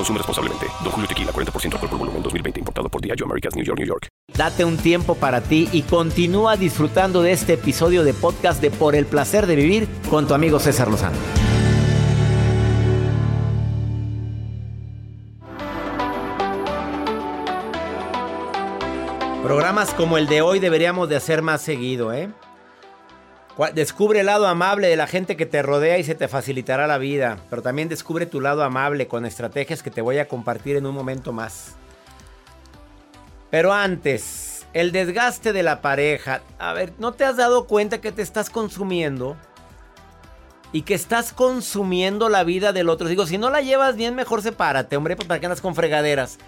Consume responsablemente. Don Julio Tequila, 40% alcohol por volumen, 2020. Importado por Diageo Americas, New York, New York. Date un tiempo para ti y continúa disfrutando de este episodio de podcast de Por el Placer de Vivir con tu amigo César Lozano. Programas como el de hoy deberíamos de hacer más seguido, ¿eh? Descubre el lado amable de la gente que te rodea y se te facilitará la vida. Pero también descubre tu lado amable con estrategias que te voy a compartir en un momento más. Pero antes, el desgaste de la pareja. A ver, ¿no te has dado cuenta que te estás consumiendo? Y que estás consumiendo la vida del otro. Digo, si no la llevas bien, mejor sepárate, hombre, pues, para que andas con fregaderas.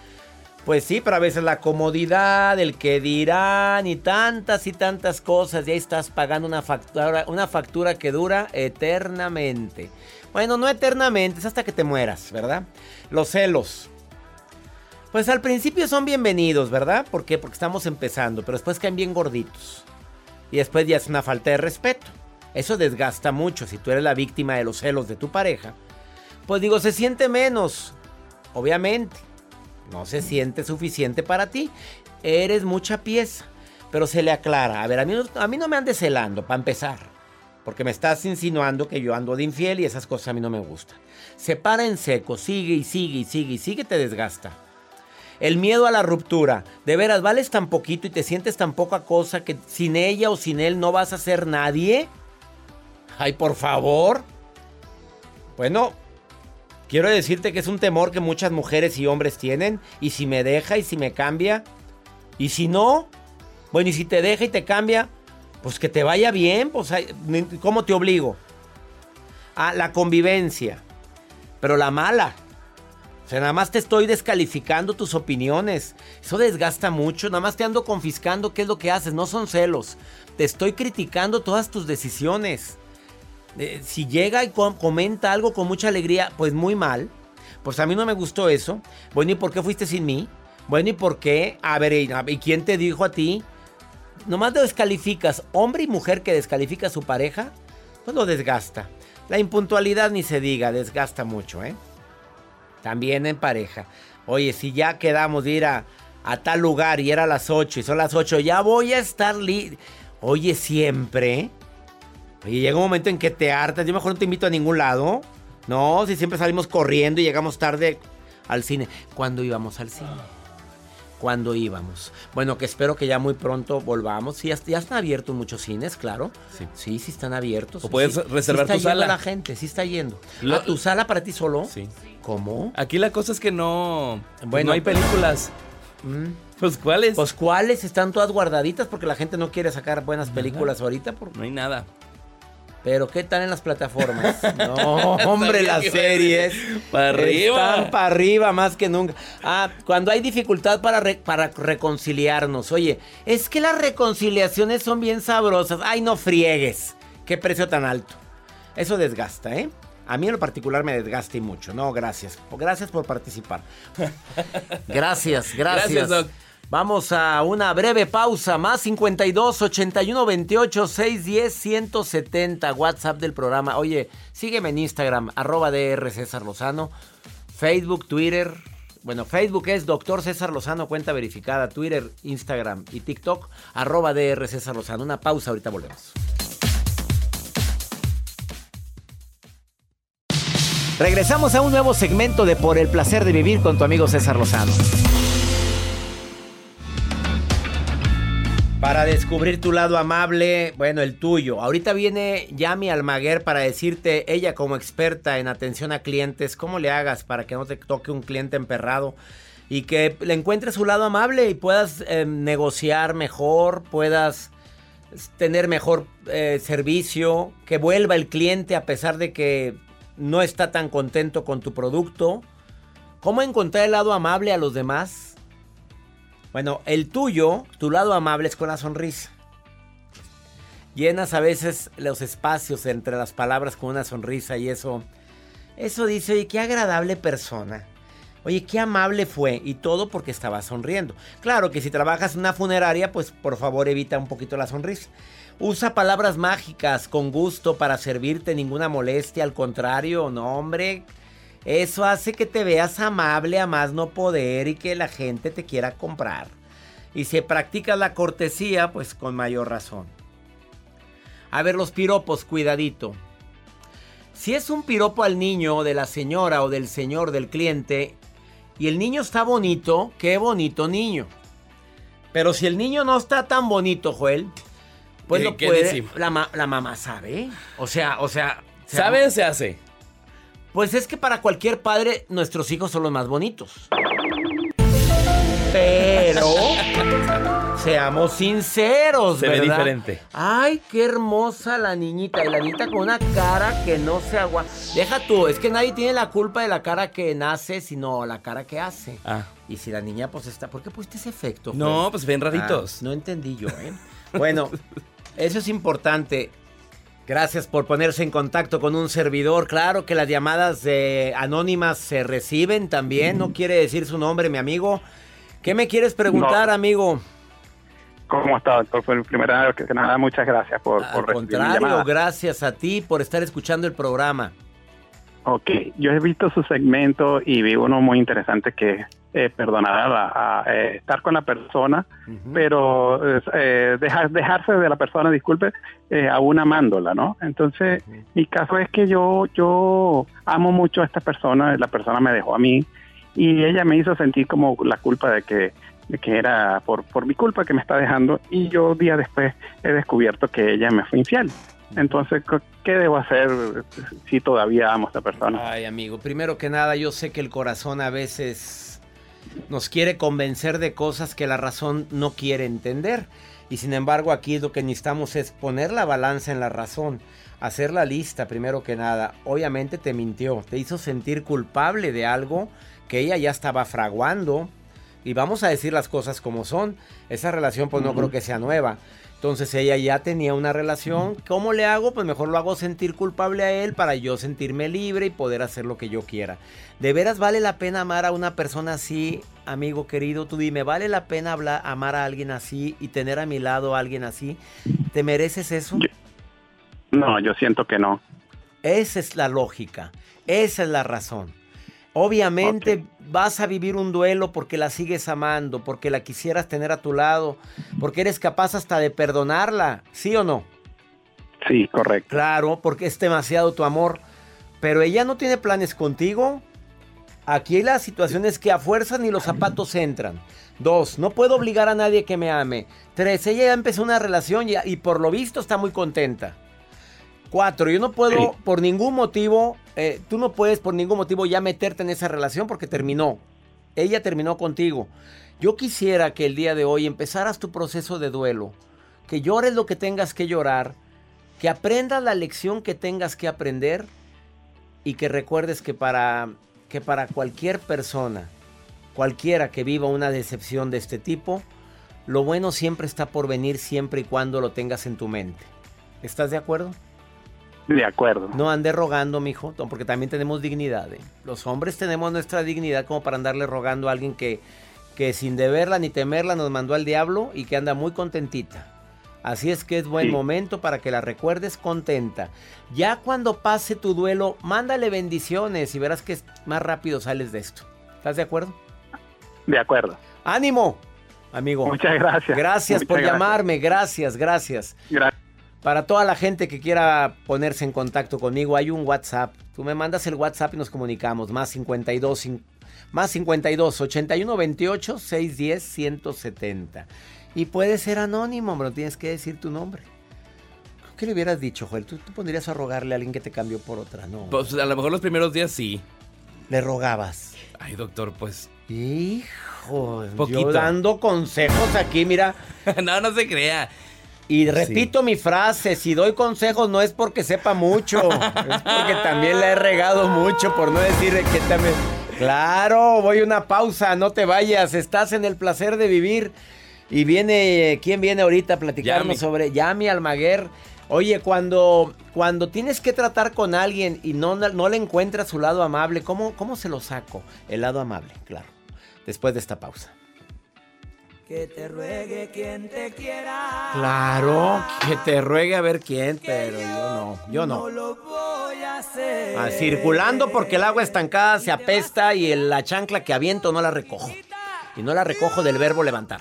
Pues sí, pero a veces la comodidad, el que dirán y tantas y tantas cosas. Y ahí estás pagando una factura, una factura que dura eternamente. Bueno, no eternamente, es hasta que te mueras, ¿verdad? Los celos. Pues al principio son bienvenidos, ¿verdad? ¿Por qué? Porque estamos empezando, pero después caen bien gorditos. Y después ya es una falta de respeto. Eso desgasta mucho si tú eres la víctima de los celos de tu pareja. Pues digo, se siente menos, obviamente no se siente suficiente para ti. Eres mucha pieza. Pero se le aclara. A ver, a mí, no me andes celando, para empezar. Porque me estás insinuando que yo ando de infiel y esas cosas a mí no me gustan. Se para en seco, sigue y sigue y sigue y sigue, te desgasta. El miedo a la ruptura. De veras, vales tan poquito y te sientes tan poca cosa que sin ella o sin él no vas a ser nadie. Ay, por favor. Bueno, Quiero decirte que es un temor que muchas mujeres y hombres tienen. Y si me deja y si me cambia. Y si no, bueno, y si te deja y te cambia, pues que te vaya bien. Pues, ¿cómo te obligo? A la convivencia. Pero la mala. O sea, nada más te estoy descalificando tus opiniones. Eso desgasta mucho. Nada más te ando confiscando qué es lo que haces. No son celos. Te estoy criticando todas tus decisiones si llega y comenta algo con mucha alegría, pues muy mal. Pues a mí no me gustó eso. Bueno, ¿y por qué fuiste sin mí? Bueno, ¿y por qué? A ver, ¿y quién te dijo a ti? Nomás te descalificas. Hombre y mujer que descalifica a su pareja, pues lo desgasta. La impuntualidad ni se diga, desgasta mucho, ¿eh? También en pareja. Oye, si ya quedamos de ir a, tal lugar y era las 8 y son las 8, ya voy a estar... Li Oye, siempre... Y llega un momento en que te hartas. Yo mejor no te invito a ningún lado. No, si siempre salimos corriendo y llegamos tarde al cine. ¿Cuándo íbamos al cine? ¿Cuándo íbamos? Bueno, que espero que ya muy pronto volvamos. Sí, ya, están abiertos muchos cines, claro. Sí, sí, sí están abiertos. O puedes reservar sí tu sala. la gente, sí está yendo. ¿A tu sala para ti solo? Sí. ¿Cómo? Aquí la cosa es que no. Bueno, no hay películas. Mm. Pues cuáles? Pues cuáles están todas guardaditas porque la gente no quiere sacar buenas películas ahorita. Por... No hay nada. Pero ¿qué tal en las plataformas? No, hombre, las series. Para arriba. Están para arriba más que nunca. Ah, cuando hay dificultad para, para reconciliarnos. Oye, es que las reconciliaciones son bien sabrosas. Ay, no friegues. Qué precio tan alto. Eso desgasta, ¿eh? A mí en lo particular me desgasta y mucho. No, gracias. Gracias por participar. Gracias, gracias. Gracias, Vamos a una breve pausa. Más 52 81 28 610 170. WhatsApp del programa. Oye, sígueme en Instagram, arroba DR César Lozano. Facebook, Twitter. Bueno, Facebook es Doctor César Lozano, cuenta verificada. Twitter, Instagram y TikTok, arroba DR César Lozano. Una pausa, ahorita volvemos. Regresamos a un nuevo segmento de Por el placer de vivir con tu amigo César Lozano. Para descubrir tu lado amable, bueno, el tuyo. Ahorita viene Yami Almaguer para decirte, ella como experta en atención a clientes, cómo le hagas para que no te toque un cliente emperrado y que le encuentres su lado amable y puedas eh, negociar mejor, puedas tener mejor eh, servicio, que vuelva el cliente a pesar de que no está tan contento con tu producto. ¿Cómo encontrar el lado amable a los demás? Bueno, el tuyo, tu lado amable es con la sonrisa. Llenas a veces los espacios entre las palabras con una sonrisa y eso, eso dice, oye, qué agradable persona. Oye, qué amable fue y todo porque estaba sonriendo. Claro que si trabajas en una funeraria, pues por favor evita un poquito la sonrisa. Usa palabras mágicas con gusto para servirte, ninguna molestia, al contrario, no hombre, eso hace que te veas amable a más no poder y que la gente te quiera comprar. Y si practicas la cortesía, pues con mayor razón. A ver, los piropos, cuidadito. Si es un piropo al niño de la señora o del señor del cliente y el niño está bonito, qué bonito niño. Pero si el niño no está tan bonito, Joel, pues lo puede. La, la, mamá sabe. O sea, o sea. ¿Sabe se hace? Pues es que para cualquier padre nuestros hijos son los más bonitos. Pero seamos sinceros, se ve diferente. Ay, qué hermosa la niñita. Y la niñita con una cara que no se agua. Deja tú, es que nadie tiene la culpa de la cara que nace, sino la cara que hace. Ah. Y si la niña pues está. ¿Por qué pusiste ese efecto? No, pues ven raritos. Ah, no entendí yo, ¿eh? bueno, eso es importante. Gracias por ponerse en contacto con un servidor. Claro que las llamadas anónimas se reciben también. No quiere decir su nombre, mi amigo. ¿Qué me quieres preguntar, amigo? ¿Cómo está, doctor? Fue primera vez que nada, muchas gracias por, Al contrario, gracias a ti por estar escuchando el programa. Ok, yo he visto su segmento y vi uno muy interesante que eh, perdonar a, eh, estar con la persona, pero eh, dejar, dejarse de la persona, disculpe, eh, aún amándola, ¿no? Entonces, mi caso es que yo, yo amo mucho a esta persona, la persona me dejó a mí y ella me hizo sentir como la culpa de que, de que era por, por mi culpa que me está dejando y yo día después he descubierto que ella me fue infiel. Entonces, ¿qué debo hacer si todavía amo a esta persona? Ay, amigo, primero que nada, yo sé que el corazón a veces nos quiere convencer de cosas que la razón no quiere entender. Y sin embargo, aquí lo que necesitamos es poner la balanza en la razón, hacer la lista primero que nada. Obviamente te mintió, te hizo sentir culpable de algo que ella ya estaba fraguando. Y vamos a decir las cosas como son. Esa relación pues no creo que sea nueva. Entonces ella ya tenía una relación. ¿Cómo le hago? Pues mejor lo hago sentir culpable a él para yo sentirme libre y poder hacer lo que yo quiera. ¿De veras vale la pena amar a una persona así, amigo querido? Tú dime, ¿vale la pena hablar, amar a alguien así y tener a mi lado a alguien así? ¿Te mereces eso? no, yo siento que no. Esa es la lógica. Esa es la razón. Obviamente vas a vivir un duelo porque la sigues amando, porque la quisieras tener a tu lado, porque eres capaz hasta de perdonarla, ¿sí o no? Sí, correcto. Claro, porque es demasiado tu amor. Pero ella no tiene planes contigo. Aquí la situación es que a fuerza ni los zapatos entran. Dos, no puedo obligar a nadie que me ame. Tres, ella ya empezó una relación y, y por lo visto está muy contenta. Cuatro, yo no puedo por ningún motivo, eh, tú no puedes por ningún motivo ya meterte en esa relación porque terminó. Ella terminó contigo. Yo quisiera que el día de hoy empezaras tu proceso de duelo, que llores lo que tengas que llorar, que aprendas la lección que tengas que aprender y que recuerdes que para, que para cualquier persona, cualquiera que viva una decepción de este tipo, lo bueno siempre está por venir siempre y cuando lo tengas en tu mente. ¿Estás de acuerdo? De acuerdo. No ande rogando, mijo, porque también tenemos dignidad. ¿eh? Los hombres tenemos nuestra dignidad como para andarle rogando a alguien que, que sin deberla ni temerla nos mandó al diablo y que anda muy contentita. Así es que es buen momento para que la recuerdes contenta. Ya cuando pase tu duelo, mándale bendiciones y verás que más rápido sales de esto. ¿Estás de acuerdo? De acuerdo. ¡Ánimo! Amigo. Muchas gracias. Gracias por llamarme. Gracias, gracias. Gracias. Para toda la gente que quiera ponerse en contacto conmigo, hay un WhatsApp. Tú me mandas el WhatsApp y nos comunicamos. Más 52 Más 52 81 28 610 170. Y puede ser anónimo, pero tienes que decir tu nombre. ¿Qué le hubieras dicho, Joel? ¿Tú, tú pondrías a rogarle a alguien que te cambió por otra, ¿no? Pues a lo mejor los primeros días sí. Le rogabas. Ay, doctor, pues. Hijo, Poquito. yo dando consejos aquí, mira. no, no se crea. Y repito mi frase, si doy consejos no es porque sepa mucho, es porque también la he regado mucho, por no decir que también... Claro, voy a una pausa, no te vayas, estás en el placer de vivir. Y viene, ¿quién viene ahorita a platicarnos Yami. sobre Yami Almaguer? Oye, cuando, cuando tienes que tratar con alguien y no, no le encuentras su lado amable, ¿cómo, ¿cómo se lo saco? El lado amable, claro. Después de esta pausa. Que te ruegue quien te quiera. Claro, que te ruegue a ver quién, pero yo no, yo no. No lo voy a hacer. Ah, circulando porque el agua estancada se apesta y el- la chancla que aviento no la recojo. Y no la recojo del verbo levantar.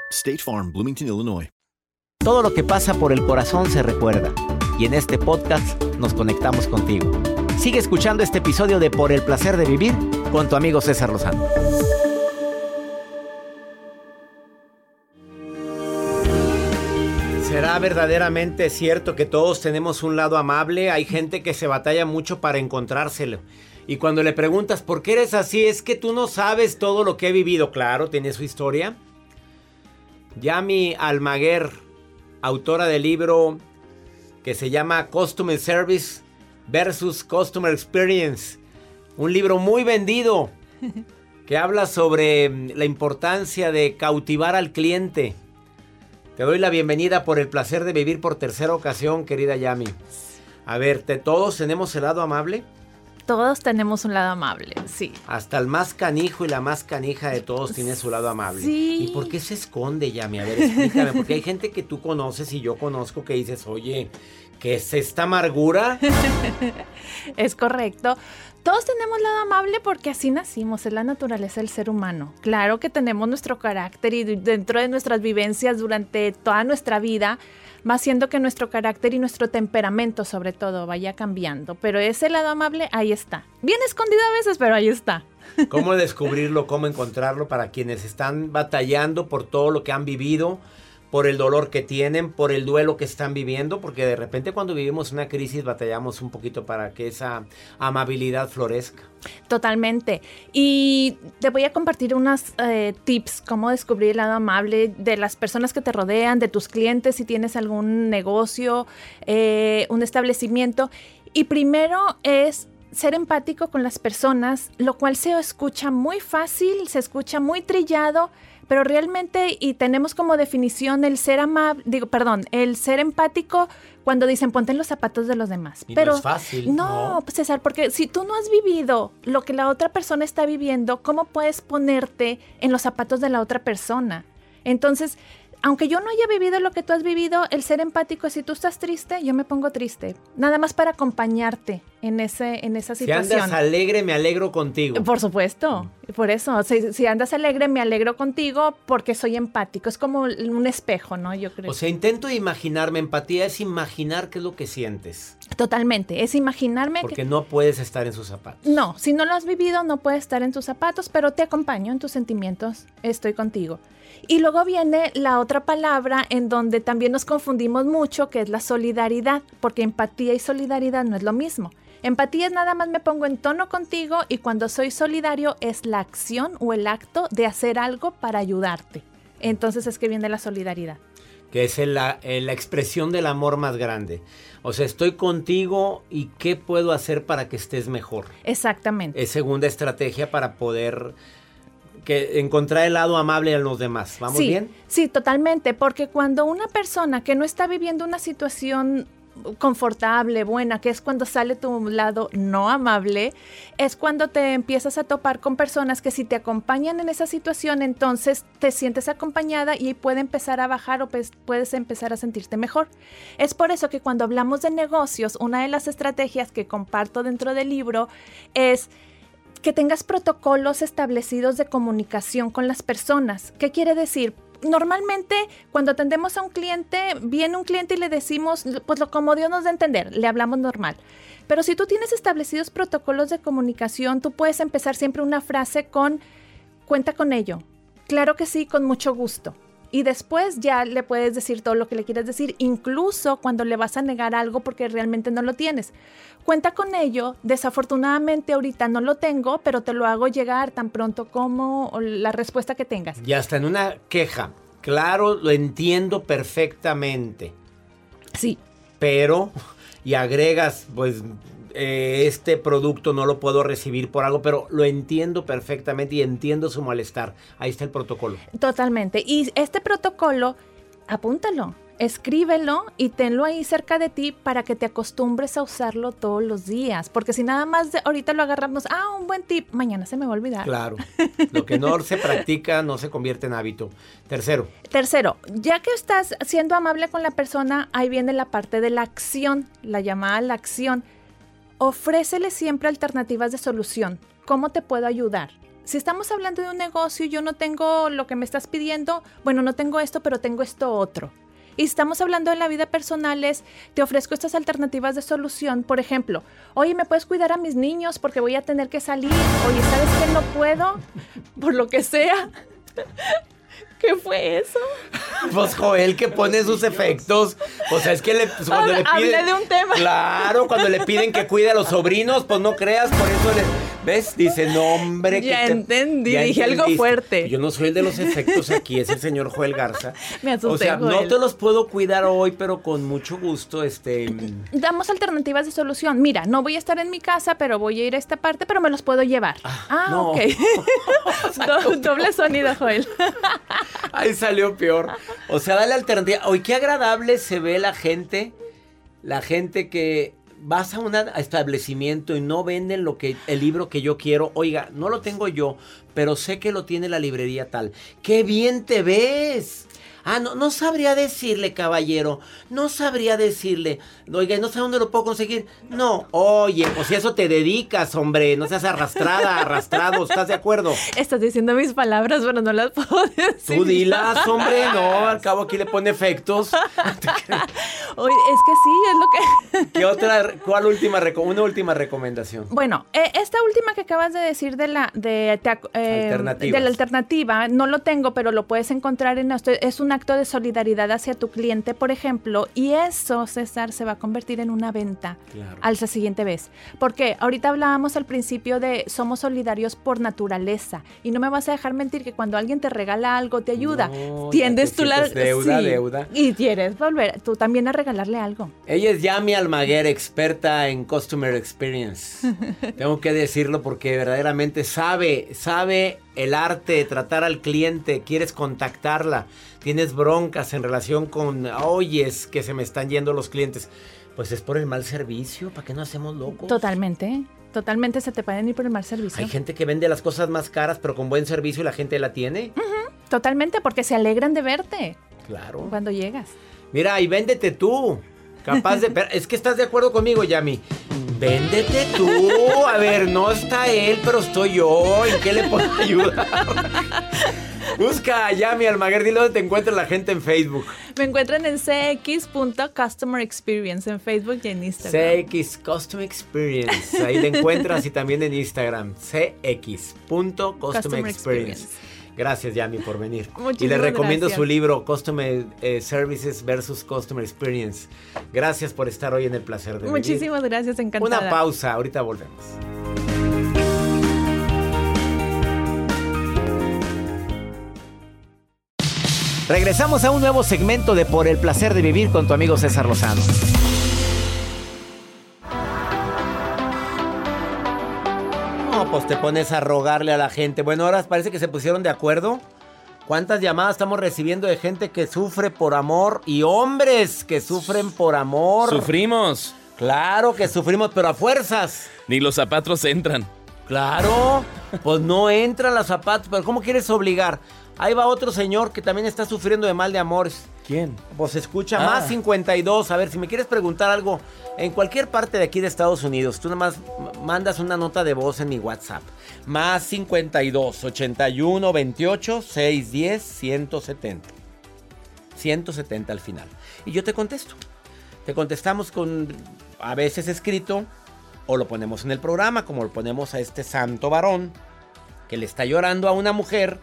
State Farm, Bloomington, Illinois. Todo lo que pasa por el corazón se recuerda. Y en este podcast nos conectamos contigo. Sigue escuchando este episodio de Por el placer de vivir con tu amigo César Lozano. ¿Será verdaderamente cierto que todos tenemos un lado amable? Hay gente que se batalla mucho para encontrárselo. Y cuando le preguntas por qué eres así, es que tú no sabes todo lo que he vivido. Claro, tiene su historia. Yami Almaguer, autora del libro que se llama Customer Service versus Customer Experience. Un libro muy vendido que habla sobre mm, la importancia de cautivar al cliente. Te doy la bienvenida por el placer de vivir por tercera ocasión, querida Yami. A ver, ¿te, ¿todos tenemos el lado amable? Todos tenemos un lado amable, sí. Hasta el más canijo y la más canija de todos tiene su lado amable. Sí. ¿Y por qué se esconde, Yami? A ver, explícame. Porque hay gente que tú conoces y yo conozco que dices, oye, ¿qué es esta amargura? Es correcto. Todos tenemos lado amable porque así nacimos, es la naturaleza del ser humano. Claro que tenemos nuestro carácter y dentro de nuestras vivencias durante toda nuestra vida va haciendo que nuestro carácter y nuestro temperamento sobre todo vaya cambiando. Pero ese lado amable ahí está. Bien escondido a veces, pero ahí está. ¿Cómo descubrirlo? ¿Cómo encontrarlo para quienes están batallando por todo lo que han vivido? Por el dolor que tienen, por el duelo que están viviendo, porque de repente cuando vivimos una crisis batallamos un poquito para que esa amabilidad florezca. Totalmente. Y te voy a compartir unos eh, tips, cómo descubrir el lado amable de las personas que te rodean, de tus clientes, si tienes algún negocio, eh, un establecimiento. Y primero es ser empático con las personas, lo cual se escucha muy fácil, se escucha muy trillado, pero realmente y tenemos como definición el ser amable, digo, perdón, el ser empático cuando dicen ponte en los zapatos de los demás. Y no pero es fácil, No, ¿no? pues, César, porque si tú no has vivido lo que la otra persona está viviendo, ¿cómo puedes ponerte en los zapatos de la otra persona? Entonces, aunque yo no haya vivido lo que tú has vivido, el ser empático, si tú estás triste, yo me pongo triste. Nada más para acompañarte en, ese, en esa Si situación. andas alegre, me alegro contigo. Por supuesto, por eso, si, si andas alegre, me alegro contigo porque soy empático. Es como un espejo, ¿no? Yo creo. O sea, intento imaginarme, empatía es imaginar qué es lo que sientes, Totalmente, es imaginarme porque que... no puedes estar en sus zapatos. No, si no lo has vivido, no puedes estar en tus zapatos, pero te acompaño en tus sentimientos, estoy contigo. Y luego viene la otra palabra en donde también nos confundimos mucho, que es la solidaridad, porque empatía y solidaridad no es lo mismo. Empatía es nada más me pongo en tono contigo y cuando soy solidario es la acción o el acto de hacer algo para ayudarte. Entonces es que viene la solidaridad. Que es la, la expresión del amor más grande. O sea, estoy contigo y ¿qué puedo hacer para que estés mejor? Exactamente. Es segunda estrategia para poder que encontrar el lado amable en los demás. ¿Vamos sí, bien? Sí, totalmente, porque cuando una persona que no está viviendo una situación confortable, buena, que es cuando sale tu lado no amable, es cuando te empiezas a topar con personas que si te acompañan en esa situación, entonces te sientes acompañada y puede empezar a bajar o pues puedes empezar a sentirte mejor. Es por eso que cuando hablamos de negocios, una de las estrategias que comparto dentro del libro es que tengas protocolos establecidos de comunicación con las personas. ¿Qué quiere decir? Normalmente cuando atendemos a un cliente, viene un cliente y le decimos, pues lo como Dios nos da a entender, le hablamos normal. Pero si tú tienes establecidos protocolos de comunicación, tú puedes empezar siempre una frase con, cuenta con ello. Claro que sí, con mucho gusto y después ya le puedes decir todo lo que le quieres decir, incluso cuando le vas a negar algo porque realmente no lo tienes. Cuenta con ello, desafortunadamente ahorita no lo tengo, pero te lo hago llegar tan pronto como la respuesta que tengas. Y hasta en una queja, claro, lo entiendo perfectamente. Sí. Pero, y agregas, pues eh, este producto no lo puedo recibir por algo, pero lo entiendo perfectamente y entiendo su malestar. Ahí está el protocolo. Totalmente. Y este protocolo, apúntalo, escríbelo y tenlo ahí cerca de ti para que te acostumbres a usarlo todos los días. Porque si nada más de ahorita lo agarramos, ah, un buen tip, mañana se me va a olvidar. Claro. Lo que no se practica no se convierte en hábito. Tercero. Tercero, ya que estás siendo amable con la persona, ahí viene la parte de la acción, la llamada la acción ofrécele siempre alternativas de solución. ¿Cómo te puedo ayudar? Si estamos hablando de un negocio yo no tengo lo que me estás pidiendo, bueno, no tengo esto, pero tengo esto otro. Y estamos hablando de la vida personal, es, te ofrezco estas alternativas de solución. Por ejemplo, oye, ¿me puedes cuidar a mis niños porque voy a tener que salir? Oye, ¿sabes que no puedo? Por lo que sea. ¿Qué fue eso? Pues Joel que pone sus efectos. O sea, es que le, pues, cuando le piden. Hablé de un tema. Claro, cuando le piden que cuide a los sobrinos, pues no creas, por eso le. ¿Ves? Dice, no, hombre. Ya entendí, dije algo fuerte. Yo no soy el de los efectos aquí, es el señor Joel Garza. Me asusté, O sea, no te los puedo cuidar hoy, pero con mucho gusto, este. Damos alternativas de solución. Mira, no voy a estar en mi casa, pero voy a ir a esta parte, pero me los puedo llevar. Ah, no. ok. Do- doble sonido, Joel. Ahí salió peor. O sea, dale alternativa. Oye, qué agradable se ve la gente. La gente que vas a un establecimiento y no venden lo que el libro que yo quiero. Oiga, no lo tengo yo, pero sé que lo tiene la librería tal. ¡Qué bien te ves! Ah, no, no sabría decirle, caballero. No sabría decirle. Oiga, no sé dónde lo puedo conseguir. No, oye, pues si eso te dedicas, hombre. No seas arrastrada, arrastrado. ¿Estás de acuerdo? Estás diciendo mis palabras, pero no las puedo decir. Tú dilas, hombre. No, al cabo aquí le pone efectos. Oye, es que sí, es lo que... ¿Qué otra, cuál última, una última recomendación? Bueno, eh, esta última que acabas de decir de la de, te eh, de la alternativa, no lo tengo, pero lo puedes encontrar en. Es un acto de solidaridad hacia tu cliente, por ejemplo, y eso, César, se va a convertir en una venta Claro. al siguiente vez. Porque ahorita hablábamos al principio de somos solidarios por naturaleza y no me vas a dejar mentir que cuando alguien te regala algo te ayuda, No, tiendes tú la deuda, sí, deuda. y quieres volver tú también a regalarle algo. Ella es Yami Almaguer, experta en Customer Experience. Tengo que decirlo porque verdaderamente sabe, sabe el arte de tratar al cliente. Quieres contactarla, tienes broncas en relación con, oyes que se me están yendo los clientes. Pues es por el mal servicio, ¿para qué no hacemos locos? Totalmente. Totalmente se te pueden ir por el mal servicio. Hay gente que vende las cosas más caras, pero con buen servicio y la gente la tiene. Totalmente, porque se alegran de verte Claro. cuando llegas. Mira, y véndete tú. Capaz de. es que estás de acuerdo conmigo, Yami. Véndete tú. A ver, no está él, pero estoy yo. ¿En qué le puedo ayudar? Busca a Yami Almaguer. Dile dónde te encuentra la gente en Facebook. Me encuentran en cx.customer experience en Facebook y en Instagram. CX Custom Experience. Ahí le encuentras y también en Instagram. CX.Custom Customer Experience. Experience. Gracias, Yami, por venir. y le Muchísimas recomiendo gracias. su libro, Customer eh, Services versus Customer Experience. Gracias por estar hoy en el placer de vivir. Muchísimas gracias, encantada. Una pausa, ahorita volvemos. Regresamos a un nuevo segmento de Por el placer de vivir con tu amigo César Lozano. No, pues te pones a rogarle a la gente. Bueno, ahora parece que se pusieron de acuerdo. ¿Cuántas llamadas estamos recibiendo de gente que sufre por amor y hombres que sufren por amor? Sufrimos. Claro que sufrimos, pero a fuerzas. Ni los zapatos entran. Claro, pues no entran los zapatos, pero ¿cómo quieres obligar? Ahí va otro señor que también está sufriendo de mal de amores. ¿Quién? Pues escucha, Ah. más 52. A ver, si me quieres preguntar algo en cualquier parte de aquí de Estados Unidos, tú nada más m- mandas una nota de voz en mi WhatsApp. Más 52 81 28 610 170. 170 al final. Y yo te contesto. Te contestamos con a veces escrito o lo ponemos en el programa, como lo ponemos a este santo varón que le está llorando a una mujer,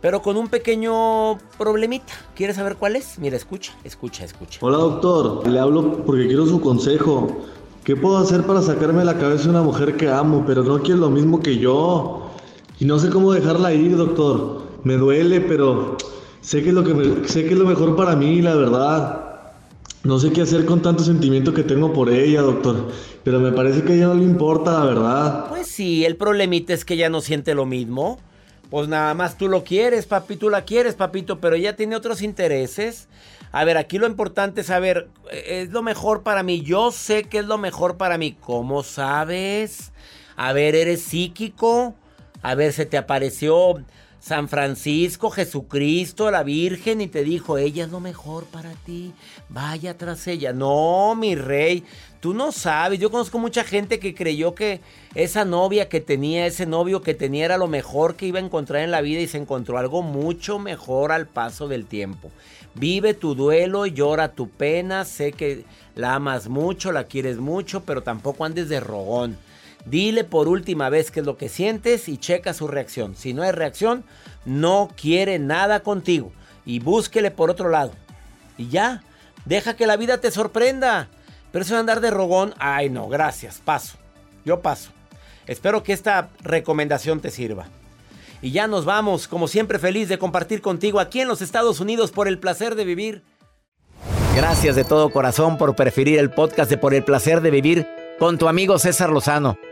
pero con un pequeño problemita. ¿Quieres saber cuál es? Mira, escucha, escucha, escucha. Hola doctor, le hablo porque quiero su consejo. ¿Qué puedo hacer para sacarme de la cabeza una mujer que amo, pero no quiere lo mismo que yo? Y no sé cómo dejarla ir, doctor. Me duele, pero sé que es lo que me- sé que es lo mejor para mí, la verdad. No sé qué hacer con tanto sentimiento que tengo por ella, doctor. Pero me parece que a ella no le importa, la verdad. Pues sí, el problemita es que ella no siente lo mismo. Pues nada más tú lo quieres, papi, tú la quieres, papito, pero ella tiene otros intereses. A ver, aquí lo importante es saber, eh, es lo mejor para mí. Yo sé que es lo mejor para mí. ¿Cómo sabes? A ver, ¿eres psíquico? A ver, ¿se te apareció San Francisco, Jesucristo, la Virgen y te dijo, ella es lo mejor para ti? Vaya tras ella. No, mi rey, tú no sabes. Yo conozco mucha gente que creyó que esa novia que tenía, ese novio que tenía era lo mejor que iba a encontrar en la vida y se encontró algo mucho mejor al paso del tiempo. Vive tu duelo, llora tu pena, sé que la amas mucho, la quieres mucho, pero tampoco andes de rogón. Dile por última vez qué es lo que sientes y checa su reacción. Si no hay reacción, no quiere nada contigo. Y búsquele por otro lado. Y ya, deja que la vida te sorprenda. Pero eso de andar de rogón, ay no, gracias, paso. Yo paso. Espero que esta recomendación te sirva. Y ya nos vamos, como siempre feliz de compartir contigo aquí en los Estados Unidos por el placer de vivir. Gracias de todo corazón por preferir el podcast de Por el placer de vivir con tu amigo César Lozano.